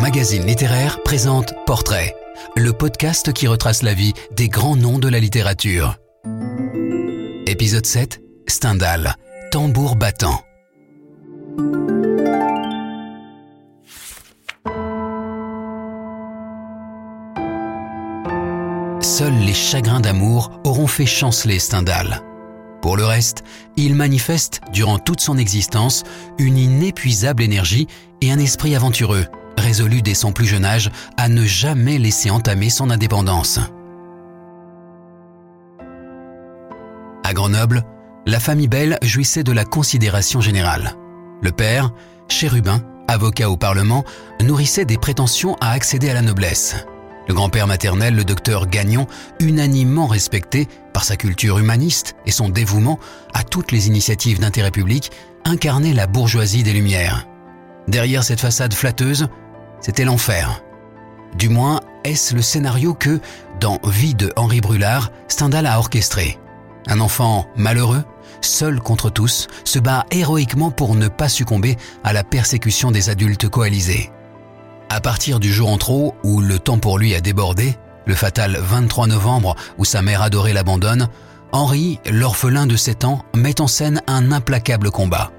Magazine littéraire présente Portrait, le podcast qui retrace la vie des grands noms de la littérature. Épisode 7, Stendhal, tambour battant. Seuls les chagrins d'amour auront fait chanceler Stendhal. Pour le reste, il manifeste, durant toute son existence, une inépuisable énergie et un esprit aventureux, résolu dès son plus jeune âge à ne jamais laisser entamer son indépendance. À Grenoble, la famille Belle jouissait de la considération générale. Le père, chérubin, avocat au Parlement, nourrissait des prétentions à accéder à la noblesse. Le grand-père maternel, le docteur Gagnon, unanimement respecté par sa culture humaniste et son dévouement à toutes les initiatives d'intérêt public, incarnait la bourgeoisie des Lumières. Derrière cette façade flatteuse, c'était l'enfer. Du moins, est-ce le scénario que, dans Vie de Henri Brulard, Stendhal a orchestré. Un enfant malheureux, seul contre tous, se bat héroïquement pour ne pas succomber à la persécution des adultes coalisés. À partir du jour en trop où le temps pour lui a débordé, le fatal 23 novembre où sa mère adorée l'abandonne, Henri, l'orphelin de 7 ans, met en scène un implacable combat.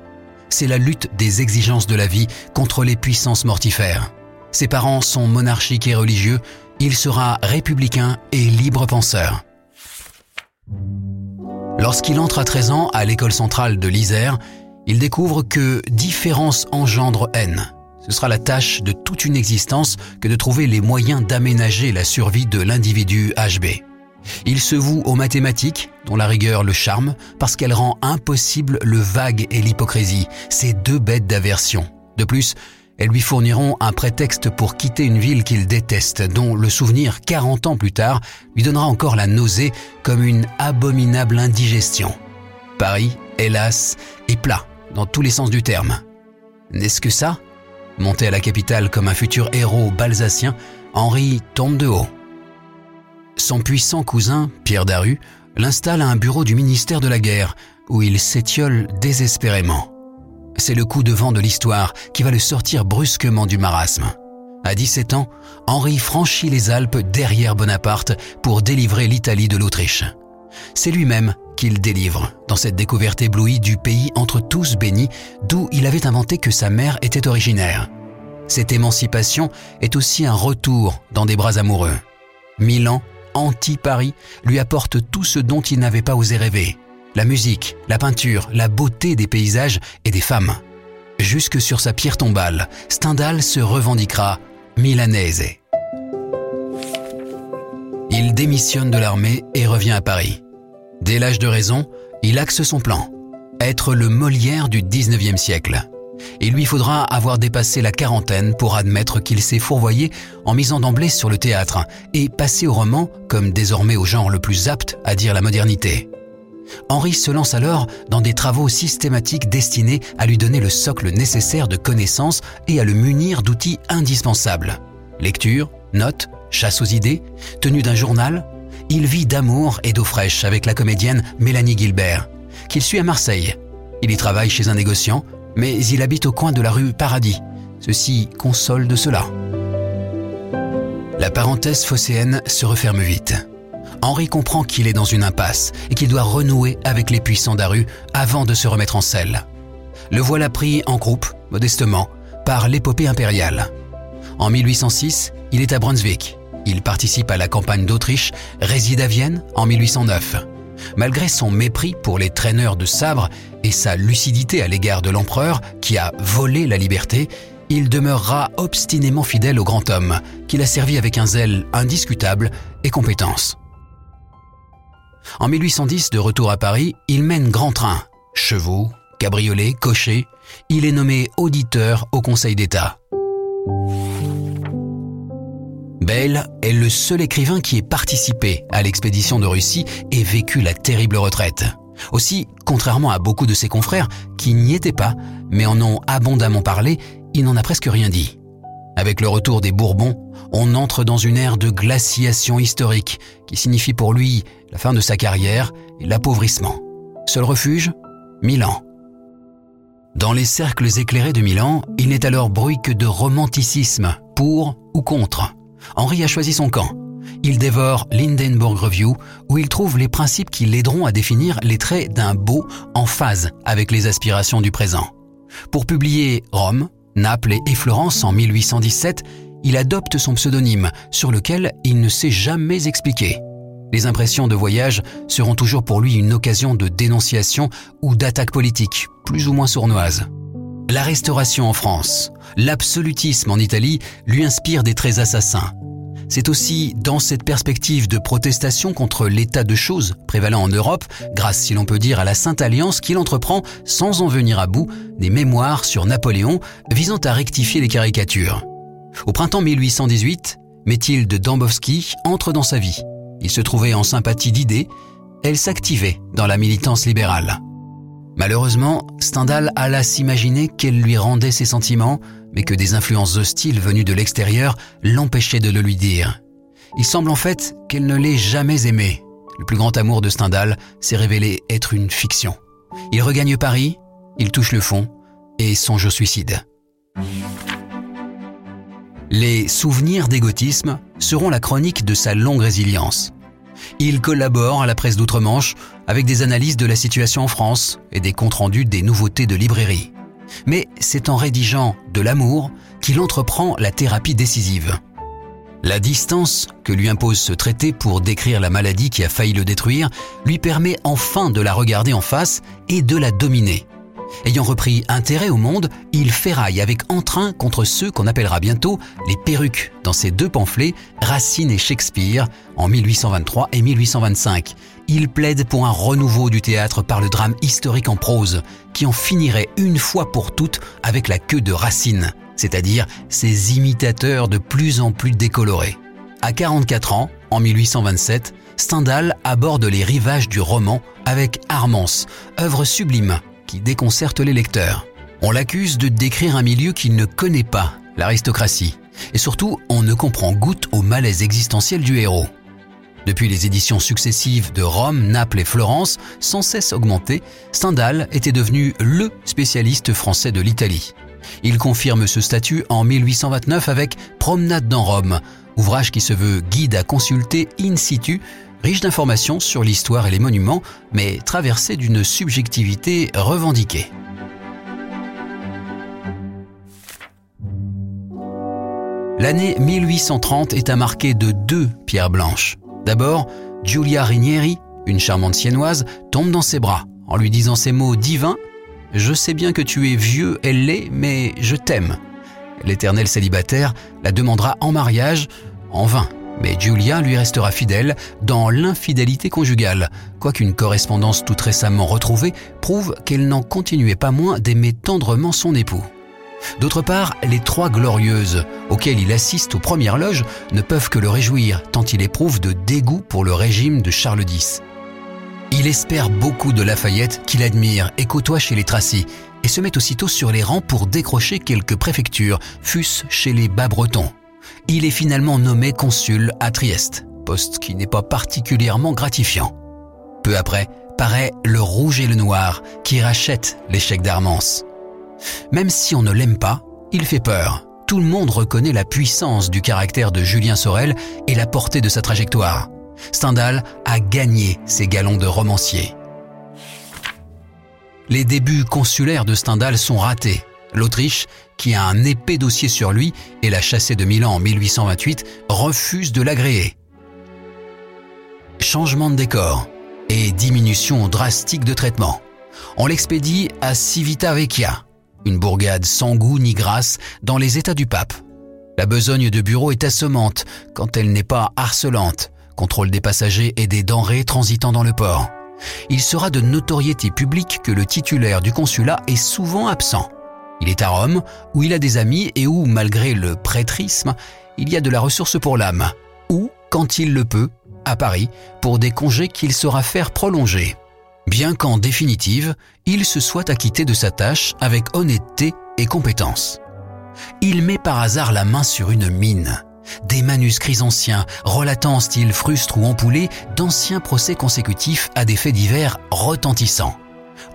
C'est la lutte des exigences de la vie contre les puissances mortifères. Ses parents sont monarchiques et religieux, il sera républicain et libre penseur. Lorsqu'il entre à 13 ans à l'école centrale de l'Isère, il découvre que différence engendre haine. Ce sera la tâche de toute une existence que de trouver les moyens d'aménager la survie de l'individu HB. Il se voue aux mathématiques, dont la rigueur le charme, parce qu'elle rend impossible le vague et l'hypocrisie, ces deux bêtes d'aversion. De plus, elles lui fourniront un prétexte pour quitter une ville qu'il déteste, dont le souvenir 40 ans plus tard lui donnera encore la nausée comme une abominable indigestion. Paris, hélas, est plat, dans tous les sens du terme. N'est-ce que ça? Monté à la capitale comme un futur héros balsacien, Henri tombe de haut. Son puissant cousin, Pierre Daru, l'installe à un bureau du ministère de la Guerre, où il s'étiole désespérément. C'est le coup de vent de l'histoire qui va le sortir brusquement du marasme. À 17 ans, Henri franchit les Alpes derrière Bonaparte pour délivrer l'Italie de l'Autriche. C'est lui-même qu'il délivre, dans cette découverte éblouie du pays entre tous bénis, d'où il avait inventé que sa mère était originaire. Cette émancipation est aussi un retour dans des bras amoureux. Milan, anti-Paris, lui apporte tout ce dont il n'avait pas osé rêver. La musique, la peinture, la beauté des paysages et des femmes. Jusque sur sa pierre tombale, Stendhal se revendiquera milanaise. Il démissionne de l'armée et revient à Paris. Dès l'âge de raison, il axe son plan, être le Molière du 19e siècle. Il lui faudra avoir dépassé la quarantaine pour admettre qu'il s'est fourvoyé en misant d'emblée sur le théâtre et passer au roman comme désormais au genre le plus apte à dire la modernité. Henri se lance alors dans des travaux systématiques destinés à lui donner le socle nécessaire de connaissances et à le munir d'outils indispensables. Lecture, notes, chasse aux idées, tenue d'un journal, il vit d'amour et d'eau fraîche avec la comédienne Mélanie Gilbert, qu'il suit à Marseille. Il y travaille chez un négociant, mais il habite au coin de la rue Paradis. Ceci console de cela. La parenthèse phocéenne se referme vite. Henri comprend qu'il est dans une impasse et qu'il doit renouer avec les puissants d'Aru avant de se remettre en selle. Le voilà pris en groupe, modestement, par l'épopée impériale. En 1806, il est à Brunswick. Il participe à la campagne d'Autriche, réside à Vienne en 1809. Malgré son mépris pour les traîneurs de sabre et sa lucidité à l'égard de l'empereur qui a volé la liberté, il demeurera obstinément fidèle au grand homme, qu'il a servi avec un zèle indiscutable et compétence. En 1810, de retour à Paris, il mène grand train, chevaux, cabriolets, cochers. Il est nommé auditeur au Conseil d'État. Bell est le seul écrivain qui ait participé à l'expédition de Russie et vécu la terrible retraite. Aussi, contrairement à beaucoup de ses confrères qui n'y étaient pas, mais en ont abondamment parlé, il n'en a presque rien dit. Avec le retour des Bourbons, on entre dans une ère de glaciation historique qui signifie pour lui la fin de sa carrière et l'appauvrissement. Seul refuge Milan. Dans les cercles éclairés de Milan, il n'est alors bruit que de romanticisme, pour ou contre. Henri a choisi son camp. Il dévore l'Hindenburg Review, où il trouve les principes qui l'aideront à définir les traits d'un beau en phase avec les aspirations du présent. Pour publier Rome, Naples et Florence en 1817, il adopte son pseudonyme, sur lequel il ne s'est jamais expliqué. Les impressions de voyage seront toujours pour lui une occasion de dénonciation ou d'attaque politique, plus ou moins sournoise. La restauration en France, l'absolutisme en Italie lui inspirent des traits assassins. C'est aussi dans cette perspective de protestation contre l'état de choses prévalant en Europe, grâce si l'on peut dire à la Sainte Alliance, qu'il entreprend, sans en venir à bout, des mémoires sur Napoléon visant à rectifier les caricatures. Au printemps 1818, Mathilde Dambowski entre dans sa vie. Il se trouvait en sympathie d'idées, elle s'activait dans la militance libérale. Malheureusement, Stendhal alla s'imaginer qu'elle lui rendait ses sentiments, mais que des influences hostiles venues de l'extérieur l'empêchaient de le lui dire. Il semble en fait qu'elle ne l'ait jamais aimé. Le plus grand amour de Stendhal s'est révélé être une fiction. Il regagne Paris, il touche le fond et songe au suicide. Les souvenirs d'égotisme seront la chronique de sa longue résilience. Il collabore à la presse d'outre-Manche avec des analyses de la situation en France et des comptes rendus des nouveautés de librairie. Mais c'est en rédigeant De l'amour qu'il entreprend la thérapie décisive. La distance que lui impose ce traité pour décrire la maladie qui a failli le détruire lui permet enfin de la regarder en face et de la dominer. Ayant repris intérêt au monde, il ferraille avec entrain contre ceux qu'on appellera bientôt les perruques dans ses deux pamphlets Racine et Shakespeare en 1823 et 1825. Il plaide pour un renouveau du théâtre par le drame historique en prose, qui en finirait une fois pour toutes avec la queue de Racine, c'est-à-dire ses imitateurs de plus en plus décolorés. À 44 ans, en 1827, Stendhal aborde les rivages du roman avec Armance, œuvre sublime déconcerte les lecteurs. On l'accuse de décrire un milieu qu'il ne connaît pas, l'aristocratie. Et surtout, on ne comprend goutte au malaise existentiel du héros. Depuis les éditions successives de Rome, Naples et Florence, sans cesse augmentées, Stendhal était devenu LE spécialiste français de l'Italie. Il confirme ce statut en 1829 avec Promenade dans Rome, ouvrage qui se veut guide à consulter in situ riche d'informations sur l'histoire et les monuments, mais traversé d'une subjectivité revendiquée. L'année 1830 est à marquer de deux pierres blanches. D'abord, Giulia Rinieri, une charmante siennoise, tombe dans ses bras en lui disant ces mots divins Je sais bien que tu es vieux, elle l'est, mais je t'aime. L'éternel célibataire la demandera en mariage, en vain. Mais Julia lui restera fidèle dans l'infidélité conjugale, quoiqu'une correspondance toute récemment retrouvée prouve qu'elle n'en continuait pas moins d'aimer tendrement son époux. D'autre part, les trois glorieuses, auxquelles il assiste aux premières loges, ne peuvent que le réjouir, tant il éprouve de dégoût pour le régime de Charles X. Il espère beaucoup de Lafayette, qu'il admire et côtoie chez les Tracy, et se met aussitôt sur les rangs pour décrocher quelques préfectures, fût-ce chez les Bas-Bretons il est finalement nommé consul à Trieste, poste qui n'est pas particulièrement gratifiant. Peu après, paraît Le Rouge et le Noir, qui rachète l'échec d'Armance. Même si on ne l'aime pas, il fait peur. Tout le monde reconnaît la puissance du caractère de Julien Sorel et la portée de sa trajectoire. Stendhal a gagné ses galons de romancier. Les débuts consulaires de Stendhal sont ratés. L'Autriche, qui a un épais dossier sur lui et l'a chassé de Milan en 1828, refuse de l'agréer. Changement de décor et diminution drastique de traitement. On l'expédie à Civitavecchia, une bourgade sans goût ni grâce dans les états du pape. La besogne de bureau est assommante quand elle n'est pas harcelante, contrôle des passagers et des denrées transitant dans le port. Il sera de notoriété publique que le titulaire du consulat est souvent absent. Il est à Rome, où il a des amis et où, malgré le prêtrisme, il y a de la ressource pour l'âme. Ou, quand il le peut, à Paris, pour des congés qu'il saura faire prolonger. Bien qu'en définitive, il se soit acquitté de sa tâche avec honnêteté et compétence. Il met par hasard la main sur une mine. Des manuscrits anciens, relatant en style frustre ou empoulé, d'anciens procès consécutifs à des faits divers retentissants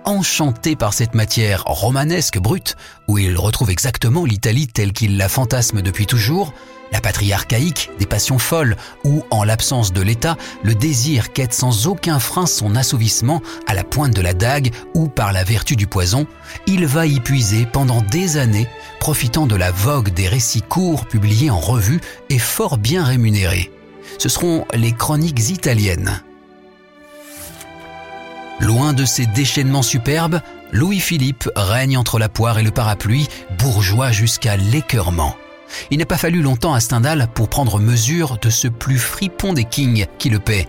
enchanté par cette matière romanesque brute, où il retrouve exactement l'Italie telle qu'il la fantasme depuis toujours, la patrie archaïque des passions folles, où, en l'absence de l'État, le désir quête sans aucun frein son assouvissement à la pointe de la dague ou par la vertu du poison, il va y puiser pendant des années, profitant de la vogue des récits courts publiés en revue et fort bien rémunérés. Ce seront les chroniques italiennes. Loin de ces déchaînements superbes, Louis-Philippe règne entre la poire et le parapluie, bourgeois jusqu'à l'écœurement. Il n'a pas fallu longtemps à Stendhal pour prendre mesure de ce plus fripon des kings qui le paie.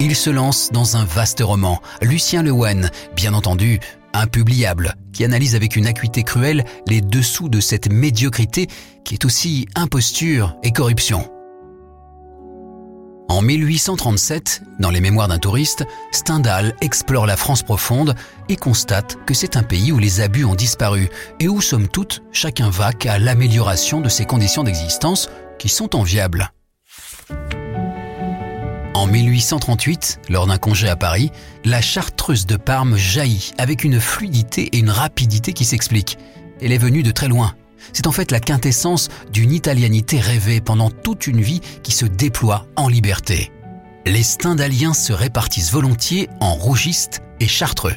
Il se lance dans un vaste roman, Lucien Lewen, bien entendu, impubliable, qui analyse avec une acuité cruelle les dessous de cette médiocrité qui est aussi imposture et corruption. En 1837, dans les Mémoires d'un touriste, Stendhal explore la France profonde et constate que c'est un pays où les abus ont disparu et où, somme toute, chacun va qu'à l'amélioration de ses conditions d'existence qui sont enviables. En 1838, lors d'un congé à Paris, la chartreuse de Parme jaillit avec une fluidité et une rapidité qui s'expliquent. Elle est venue de très loin, c'est en fait la quintessence d'une italianité rêvée pendant toute une vie qui se déploie en liberté. Les Stendhaliens se répartissent volontiers en rougistes et chartreux.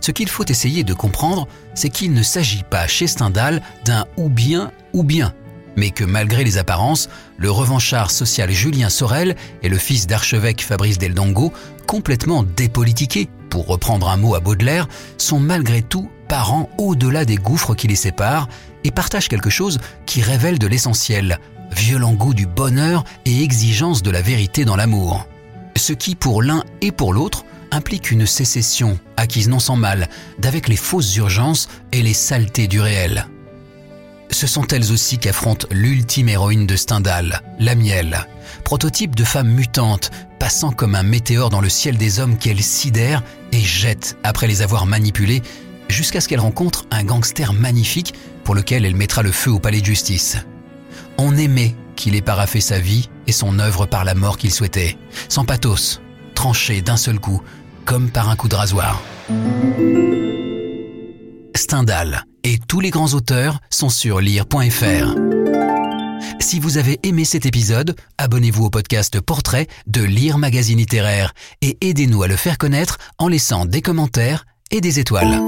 Ce qu'il faut essayer de comprendre, c'est qu'il ne s'agit pas chez Stendhal d'un ou bien ou bien, mais que malgré les apparences, le revanchard social Julien Sorel et le fils d'archevêque Fabrice Del Dongo, complètement dépolitiqués, pour reprendre un mot à Baudelaire, sont malgré tout parents au-delà des gouffres qui les séparent et partagent quelque chose qui révèle de l'essentiel, violent goût du bonheur et exigence de la vérité dans l'amour. Ce qui, pour l'un et pour l'autre, implique une sécession, acquise non sans mal, d'avec les fausses urgences et les saletés du réel. Ce sont elles aussi qu'affrontent l'ultime héroïne de Stendhal, la miel, prototype de femme mutante, passant comme un météore dans le ciel des hommes qu'elle sidère et jette après les avoir manipulés, jusqu'à ce qu'elle rencontre un gangster magnifique pour lequel elle mettra le feu au palais de justice. On aimait qu'il ait paraffé sa vie et son œuvre par la mort qu'il souhaitait, sans pathos, tranché d'un seul coup, comme par un coup de rasoir. Stendhal et tous les grands auteurs sont sur lire.fr. Si vous avez aimé cet épisode, abonnez-vous au podcast Portrait de Lire Magazine Littéraire et aidez-nous à le faire connaître en laissant des commentaires et des étoiles.